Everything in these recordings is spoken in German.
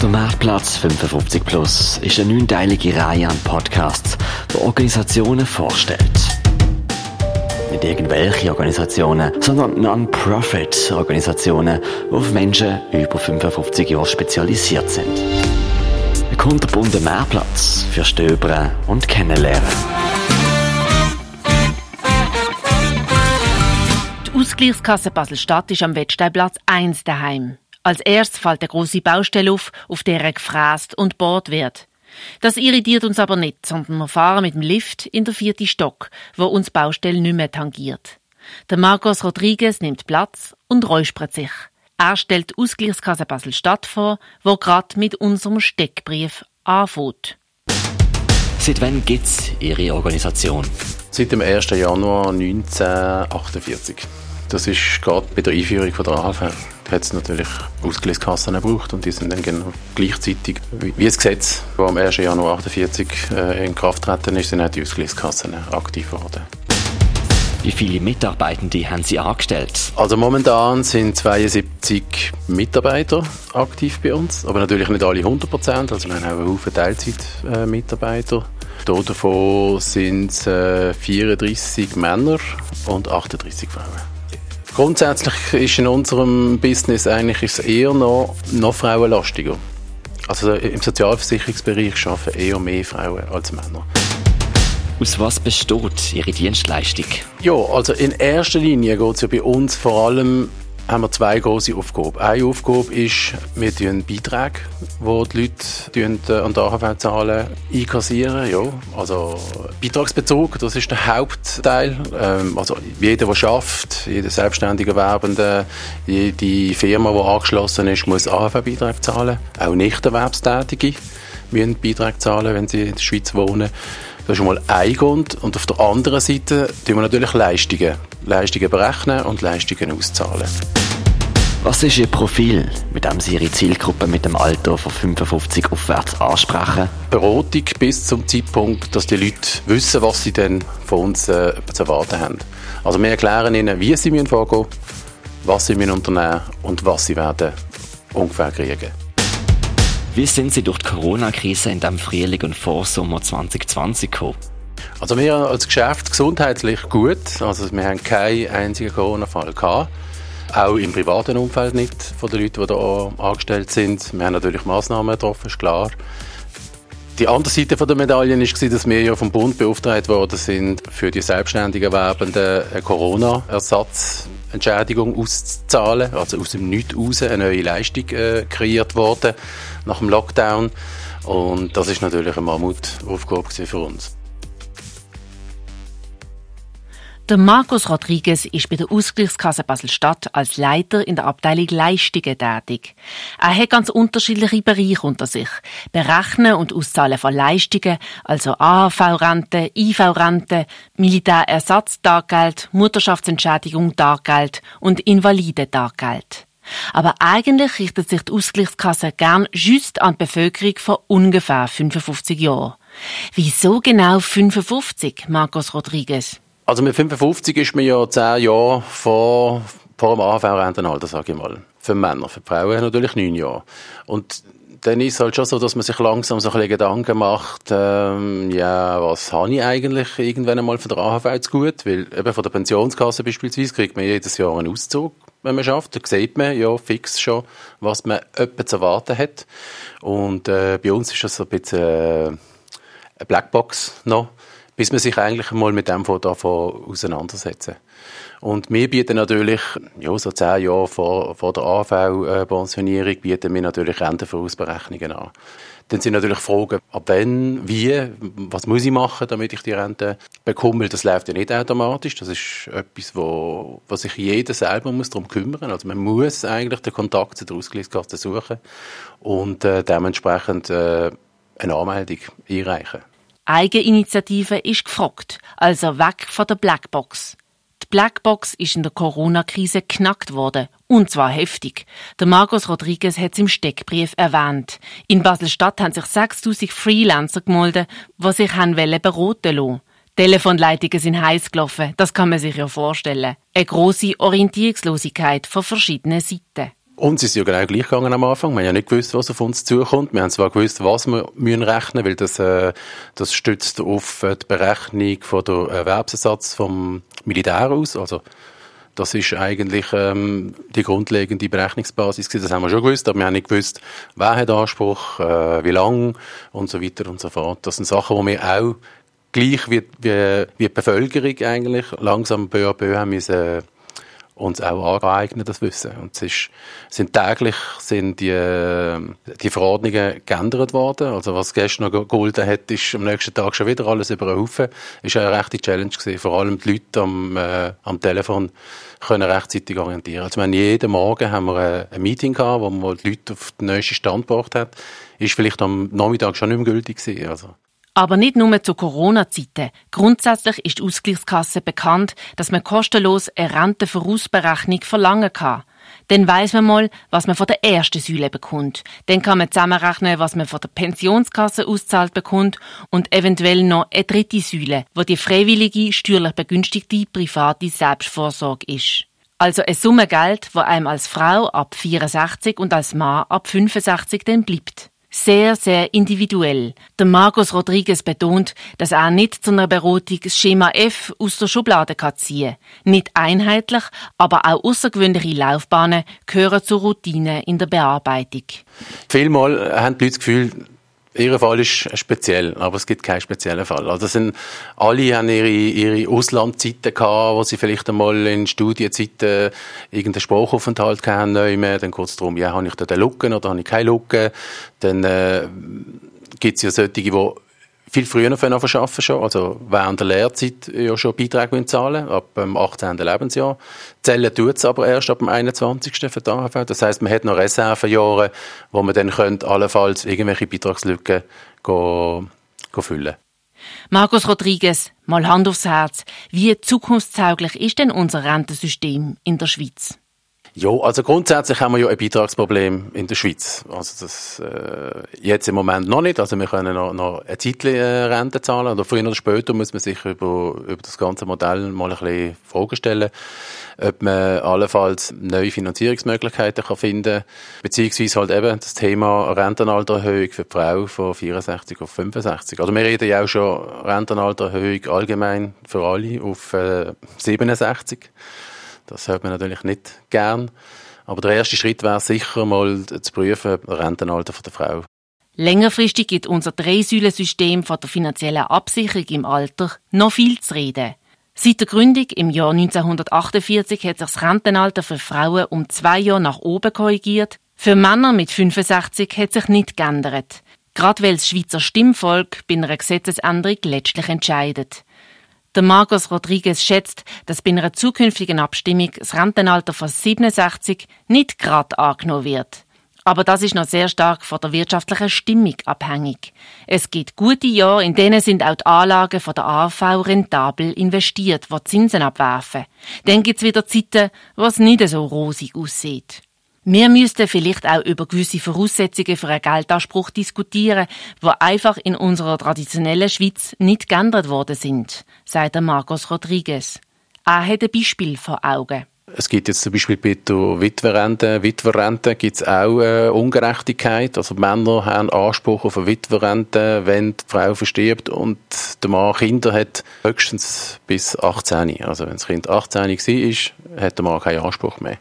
Der Marktplatz 55 Plus ist eine neunteilige Reihe an Podcasts, die Organisationen vorstellt. Nicht irgendwelche Organisationen, sondern Non-Profit-Organisationen, die auf Menschen über 55 Jahre spezialisiert sind. Ein kunterbunter Mehrplatz für Stöbern und Kennenlernen. Die Ausgleichskasse Basel-Stadt ist am Wettsteinplatz 1 daheim. Als erstes fällt eine große Baustelle auf, auf der gefräst und bohrt wird. Das irritiert uns aber nicht, sondern wir fahren mit dem Lift in der vierten Stock, wo uns die Baustelle nicht mehr tangiert. Der Marcos Rodriguez nimmt Platz und räuspert sich. Er stellt die Ausgleichskasse Basel-Stadt vor, wo gerade mit unserem Steckbrief anfängt. Seit wann gibt es Ihre Organisation? Seit dem 1. Januar 1948. Das ist gerade bei der Einführung von der AHV. Hat es natürlich Ausgleichskassen gebraucht und die sind dann genau gleichzeitig, wie das Gesetz, das am 1. Januar 1948 äh, in Kraft getreten ist, sind auch die Ausgleichskassen aktiv geworden. Wie viele Mitarbeitende haben Sie angestellt? Also momentan sind 72 Mitarbeiter aktiv bei uns, aber natürlich nicht alle 100 Prozent. Also wir haben auch einen Haufen Teilzeitmitarbeiter. Äh, davon sind es äh, 34 Männer und 38 Frauen. Grundsätzlich ist in unserem Business eigentlich ist es eher noch, noch frauenlastiger. Also im Sozialversicherungsbereich arbeiten eher mehr Frauen als Männer. Aus was besteht Ihre Dienstleistung? Ja, also in erster Linie geht es ja bei uns vor allem haben wir zwei große Aufgaben. Eine Aufgabe ist, wir zahlen Beiträge, die die Leute äh, an der AHV zahlen, einkassieren. Ja, also Beitragsbezug, das ist der Hauptteil. Ähm, also jeder, der schafft, jeder selbstständige Werbende, jede Firma, die angeschlossen ist, muss AHV-Beitrag zahlen. Auch Nicht-Erwerbstätige müssen Beiträge zahlen, wenn sie in der Schweiz wohnen. Das ist schon mal ein Grund. Und auf der anderen Seite tun wir natürlich Leistungen. Leistungen berechnen und Leistungen auszahlen. Was ist Ihr Profil, mit dem Sie Ihre Zielgruppe mit dem Alter von 55 aufwärts ansprechen? Beratung bis zum Zeitpunkt, dass die Leute wissen, was sie denn von uns äh, zu erwarten haben. Also wir erklären ihnen, wie sie vorgehen müssen, was sie unternehmen und was sie werden ungefähr kriegen. Wie sind Sie durch die Corona-Krise in dem Frühling und Vorsommer 2020 gekommen? Also wir als Geschäft gesundheitlich gut. Also wir haben keinen einzigen Corona-Fall gehabt. Auch im privaten Umfeld nicht von den Leuten, die da angestellt sind. Wir haben natürlich Massnahmen getroffen, ist klar. Die andere Seite der Medaille war, dass wir ja vom Bund beauftragt worden sind, für die selbstständigen Werbenden eine Corona-Ersatzentschädigung auszuzahlen. Also aus dem Nichts raus eine neue Leistung äh, kreiert worden nach dem Lockdown. Und das ist natürlich eine Mammutaufgabe für uns. Der Markus Rodriguez ist bei der Ausgleichskasse Basel-Stadt als Leiter in der Abteilung Leistungen tätig. Er hat ganz unterschiedliche Bereiche unter sich. Berechnen und Auszahlen von Leistungen, also AHV-Rente, IV-Rente, Militärersatztaggeld, Mutterschaftsentschädigung Taggeld und Invalidentageld. Aber eigentlich richtet sich die Ausgleichskasse gern just an die Bevölkerung von ungefähr 55 Jahren. Wieso genau 55, Marcos Rodriguez? Also mit 55 ist man ja 10 Jahre vor, vor dem AHV-Rentenalter, sage ich mal. Für Männer, für Frauen natürlich 9 Jahre. Und dann ist es halt schon so, dass man sich langsam so ein bisschen Gedanken macht, ähm, ja, was habe ich eigentlich irgendwann einmal von der AHV zu gut? Weil eben von der Pensionskasse beispielsweise kriegt man jedes Jahr einen Auszug, wenn man schafft. Da sieht man ja fix schon, was man etwa zu erwarten hat. Und äh, bei uns ist das so ein bisschen äh, eine Blackbox noch bis man sich eigentlich mal mit dem davon auseinandersetzen. Und wir bieten natürlich, ja, so zehn Jahre vor, vor der AV-Pensionierung, bieten wir natürlich Rentenvorausberechnungen an. Dann sind natürlich Fragen, ab wann, wie, was muss ich machen, damit ich die Rente bekomme. Das läuft ja nicht automatisch. Das ist etwas, wo, wo sich jeder selber muss darum kümmern. Also man muss eigentlich den Kontakt zu der Ausgleichskasse suchen und äh, dementsprechend äh, eine Anmeldung einreichen. Eigeninitiative ist gefragt, also weg von der Blackbox. Die Blackbox ist in der Corona-Krise knackt worden. Und zwar heftig. Der Marcos Rodriguez hat es im Steckbrief erwähnt. In Basel-Stadt haben sich 6000 Freelancer gemeldet, die sich haben beraten lassen. Telefonleitungen sind heiß gelaufen, das kann man sich ja vorstellen. Eine grosse Orientierungslosigkeit von verschiedenen Seiten. Uns ist ja genau gleich gegangen am Anfang. Wir haben ja nicht gewusst, was auf uns zukommt. Wir haben zwar gewusst, was wir müssen rechnen, weil das, äh, das stützt auf äh, die Berechnung von der Erwerbsersatz vom Militär aus. Also, das ist eigentlich ähm, die grundlegende Berechnungsbasis gewesen. Das haben wir schon gewusst, aber wir haben nicht gewusst, wer hat Anspruch, äh, wie lang und so weiter und so fort. Das sind Sachen, die wir auch gleich wie, wie, wie die Bevölkerung eigentlich langsam peu à peu haben müssen uns auch aneignen, das Wissen. Und es ist, sind täglich sind die, die Verordnungen geändert worden. Also was gestern noch gegolten hat, ist am nächsten Tag schon wieder alles über den Haufen. Ist eine rechte Challenge gewesen. Vor allem die Leute am, äh, am Telefon können rechtzeitig orientieren. Also haben jeden Morgen haben wir ein, ein Meeting gehabt, wo man die Leute auf den neuesten Stand gebracht hat. Ist vielleicht am Nachmittag schon nicht mehr gültig gewesen. Also aber nicht nur zu Corona-Zeiten. Grundsätzlich ist die Ausgleichskasse bekannt, dass man kostenlos eine Rentenvorausberechnung verlangen kann. Dann weiss man mal, was man von der ersten Säule bekommt. Dann kann man zusammenrechnen, was man von der Pensionskasse auszahlt bekommt und eventuell noch eine dritte Säule, wo die freiwillige, steuerlich begünstigte private Selbstvorsorge ist. Also eine Summe Geld, wo einem als Frau ab 64 und als Mann ab 65 dann bleibt sehr, sehr individuell. Der Marcos Rodriguez betont, dass er nicht zu einer Beratung das Schema F aus der Schublade kann ziehen Nicht einheitlich, aber auch außergewöhnliche Laufbahnen gehören zur Routine in der Bearbeitung. Vielmal haben die Leute das Gefühl, Ihr Fall ist speziell, aber es gibt keinen speziellen Fall. Also sind, alle haben ihre, ihre Auslandzeiten gehabt, wo sie vielleicht einmal in Studienzeiten irgendeinen Sprachaufenthalt hatten, dann kurz darum, ja, habe ich da den Lücken oder habe ich keine Lücken? Dann äh, gibt es ja solche, die viel früher noch arbeiten schon, also während der Lehrzeit ja schon Beiträge zahlen ab dem 18. Lebensjahr. Zählen tut es aber erst ab dem 21. für die AHV. Das heisst, man hat noch Reservejahre, wo man dann könnte allenfalls irgendwelche Beitragslücken go, go füllen Markus Rodriguez, mal Hand aufs Herz. Wie zukunftstauglich ist denn unser Rentensystem in der Schweiz? Ja, also grundsätzlich haben wir ja ein Beitragsproblem in der Schweiz. Also das äh, jetzt im Moment noch nicht. Also wir können noch, noch eine Zeit äh, Rente zahlen. Oder früher oder später muss man sich über, über das ganze Modell mal ein bisschen Fragen stellen, ob man allenfalls neue Finanzierungsmöglichkeiten kann finden beziehungsweise halt eben das Thema Rentenaltererhöhung für die Frau von 64 auf 65. Also wir reden ja auch schon Rentenaltererhöhung allgemein für alle auf äh, 67. Das hört man natürlich nicht gern. Aber der erste Schritt wäre sicher mal zu prüfen, Rentenalter der Frau. Längerfristig gibt unser Dreisäulensystem von der finanziellen Absicherung im Alter noch viel zu reden. Seit der Gründung im Jahr 1948 hat sich das Rentenalter für Frauen um zwei Jahre nach oben korrigiert. Für Männer mit 65 hat sich nicht geändert. Gerade weil das Schweizer Stimmvolk bei einer Gesetzesänderung letztlich entscheidet. Der Marcos Rodriguez schätzt, dass bei einer zukünftigen Abstimmung das Rentenalter von 67 nicht gerade angenommen wird. Aber das ist noch sehr stark von der wirtschaftlichen Stimmung abhängig. Es gibt gute Jahre, in denen sind auch die Anlagen von der AV rentabel investiert, die Zinsen abwerfen. Dann gibt es wieder Zeiten, wo es nicht so rosig aussieht. Wir müssten vielleicht auch über gewisse Voraussetzungen für einen Geldanspruch diskutieren, die einfach in unserer traditionellen Schweiz nicht geändert worden sind, sagt Marcos Rodriguez. Er hat ein Beispiel vor Augen. Es gibt jetzt zum Beispiel bei der Witwerrente, Witwerrente gibt es auch äh, Ungerechtigkeit. Also Männer haben Anspruch auf eine Witwerrente, wenn die Frau verstirbt und der Mann Kinder hat, höchstens bis 18. Also wenn das Kind 18 war, hat der Mann keinen Anspruch mehr.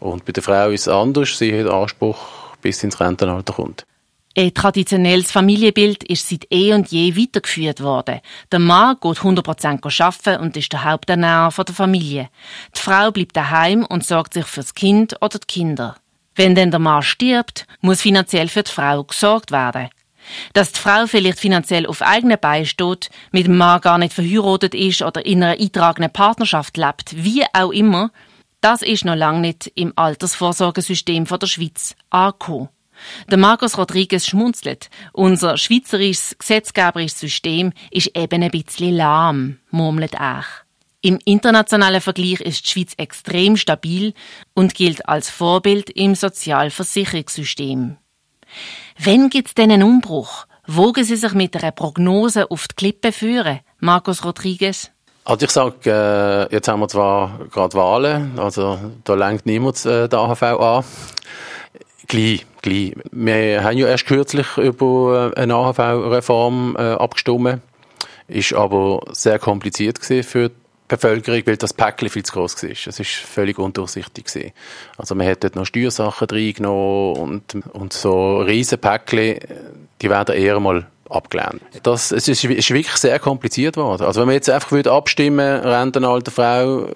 Und bei der Frau ist es anders. Sie hat Anspruch, bis ins Rentenalter kommt. Ein traditionelles Familienbild ist seit eh und je weitergeführt worden. Der Mann geht 100% arbeiten und ist der Haupternährer der Familie. Die Frau bleibt daheim und sorgt sich fürs Kind oder die Kinder. Wenn dann der Mann stirbt, muss finanziell für die Frau gesorgt werden. Dass die Frau vielleicht finanziell auf eigenen Beinen steht, mit dem Mann gar nicht verheiratet ist oder in einer eintragenen Partnerschaft lebt, wie auch immer, das ist noch lange nicht im Altersvorsorgesystem der Schweiz angekommen. Der Marcos Rodriguez schmunzelt. Unser schweizerisches gesetzgeberisches System ist eben ein bisschen lahm, murmelt er. Im internationalen Vergleich ist die Schweiz extrem stabil und gilt als Vorbild im Sozialversicherungssystem. Wenn gibt's denn einen Umbruch? Wogen Sie sich mit einer Prognose auf die Klippe führen, Marcos Rodriguez? Also ich sage, äh, jetzt haben wir zwar gerade Wahlen, also da lenkt niemand äh, der AHV an. Gleich, gleich. Wir haben ja erst kürzlich über äh, eine AHV-Reform äh, abgestimmt. Ist aber sehr kompliziert gewesen für die Bevölkerung, weil das Päckchen viel zu groß war. Es war völlig undurchsichtig. Gewesen. Also man hat dort noch Steuersachen reingenommen und, und so riesen Päckchen, die werden eher mal abgelehnt. Das, es ist, ist wirklich sehr kompliziert geworden. Also wenn man jetzt einfach würde abstimmen, Rentenalter Frau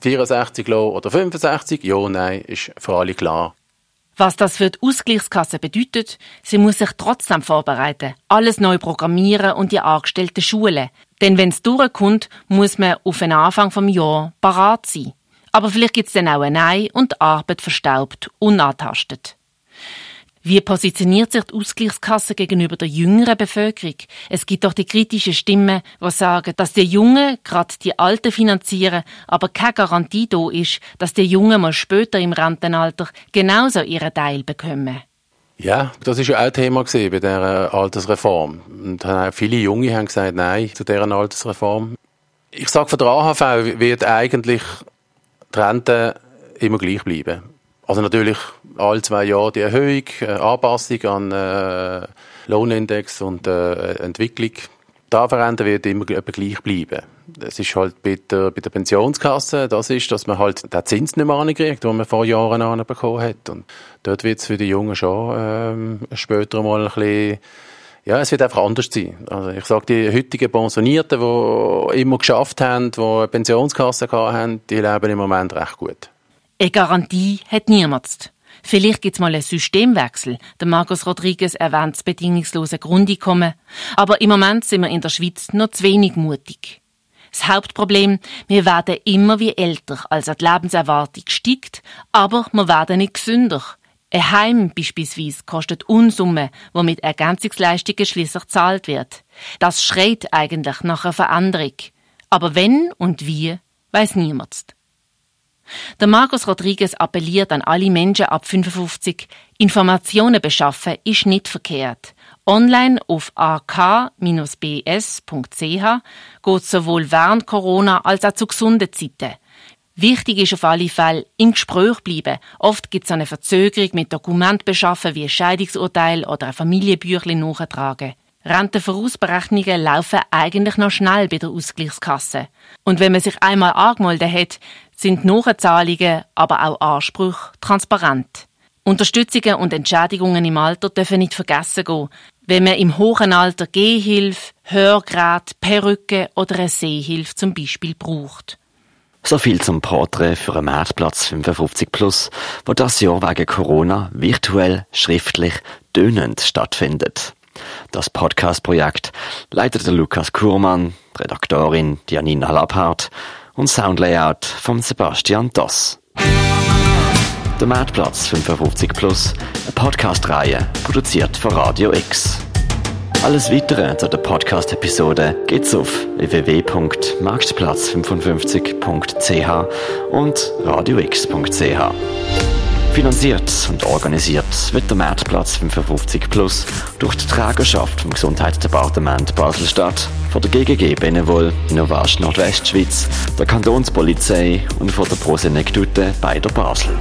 64 oder 65, ja, nein, ist für alle klar. Was das für die Ausgleichskasse bedeutet, sie muss sich trotzdem vorbereiten, alles neu programmieren und die Angestellten schulen. Denn wenn es durchkommt, muss man auf den Anfang vom Jahr parat sein. Aber vielleicht gibt es dann auch ein Nein und die Arbeit verstaubt, unantastet. Wie positioniert sich die Ausgleichskasse gegenüber der jüngeren Bevölkerung? Es gibt doch die kritischen Stimmen, die sagen, dass die Jungen gerade die Alten finanzieren, aber keine Garantie da ist, dass die Jungen mal später im Rentenalter genauso ihren Teil bekommen. Ja, das ist ja auch Thema bei dieser Altersreform. Und viele Junge haben gesagt Nein zu dieser Altersreform. Ich sage, von der AHV wird eigentlich die Rente immer gleich bleiben. Also natürlich alle zwei Jahre die Erhöhung, äh, Anpassung an äh, Lohnindex und äh, Entwicklung. Da verändern wird immer gleich bleiben. Es ist halt bei der, bei der Pensionskasse, das ist, dass man halt den Zins nicht mehr ankriegt, den man vor Jahren anbekommen hat. Und dort wird es für die Jungen schon ähm, später mal ein bisschen ja, es wird einfach anders sein. Also ich sage, die heutigen Pensionierten, die immer geschafft haben, die eine Pensionskasse haben, die leben im Moment recht gut. Eine Garantie hat niemand. Vielleicht gibt es mal einen Systemwechsel. Der Marcos Rodriguez erwähnt das bedingungslose Grundeinkommen. Aber im Moment sind wir in der Schweiz noch zu wenig mutig. Das Hauptproblem, wir werden immer wie älter, also die Lebenserwartung steigt, aber wir werden nicht gesünder. Ein Heim beispielsweise kostet Unsummen, wo mit Ergänzungsleistungen schließlich gezahlt wird. Das schreit eigentlich nach einer Veränderung. Aber wenn und wie, weiß niemand. Der Markus Rodriguez appelliert an alle Menschen ab 55, Informationen beschaffen ist nicht verkehrt. Online auf ak-bs.ch geht sowohl während Corona als auch zu gesunden Zeiten. Wichtig ist auf alle Fälle, im Gespräch bleiben. Oft gibt es eine Verzögerung mit Dokument beschaffen wie ein Scheidungsurteil oder ein Familienbüchlein nachtragen. Rentenvorausberechnungen laufen eigentlich noch schnell bei der Ausgleichskasse. Und wenn man sich einmal angemeldet hat, sind Nachzahlungen, aber auch Ansprüche transparent. Unterstützungen und Entschädigungen im Alter dürfen nicht vergessen gehen. Wenn man im hohen Alter Gehhilfe, Hörgerät, Perücke oder eine Sehhilfe zum Beispiel braucht. So viel zum Porträt für einen Marktplatz 55 Plus, wo das Jahr wegen Corona virtuell, schriftlich, dönend stattfindet. Das Podcast-Projekt leitet Lukas Kurmann, Redaktorin Janina Lapphardt und Soundlayout von Sebastian Doss. Der Marktplatz 55 Plus, eine Podcast-Reihe, produziert von Radio X. Alles weitere zu der Podcast-Episode geht's auf www.marktplatz55.ch und radiox.ch. Finanziert und organisiert wird der Marktplatz 55 Plus durch die Trägerschaft vom Gesundheitsdepartement Basel-Stadt, von der GGG Benevol, Innovast Nordwestschweiz, der Kantonspolizei und von der Prosenektute bei der Basel.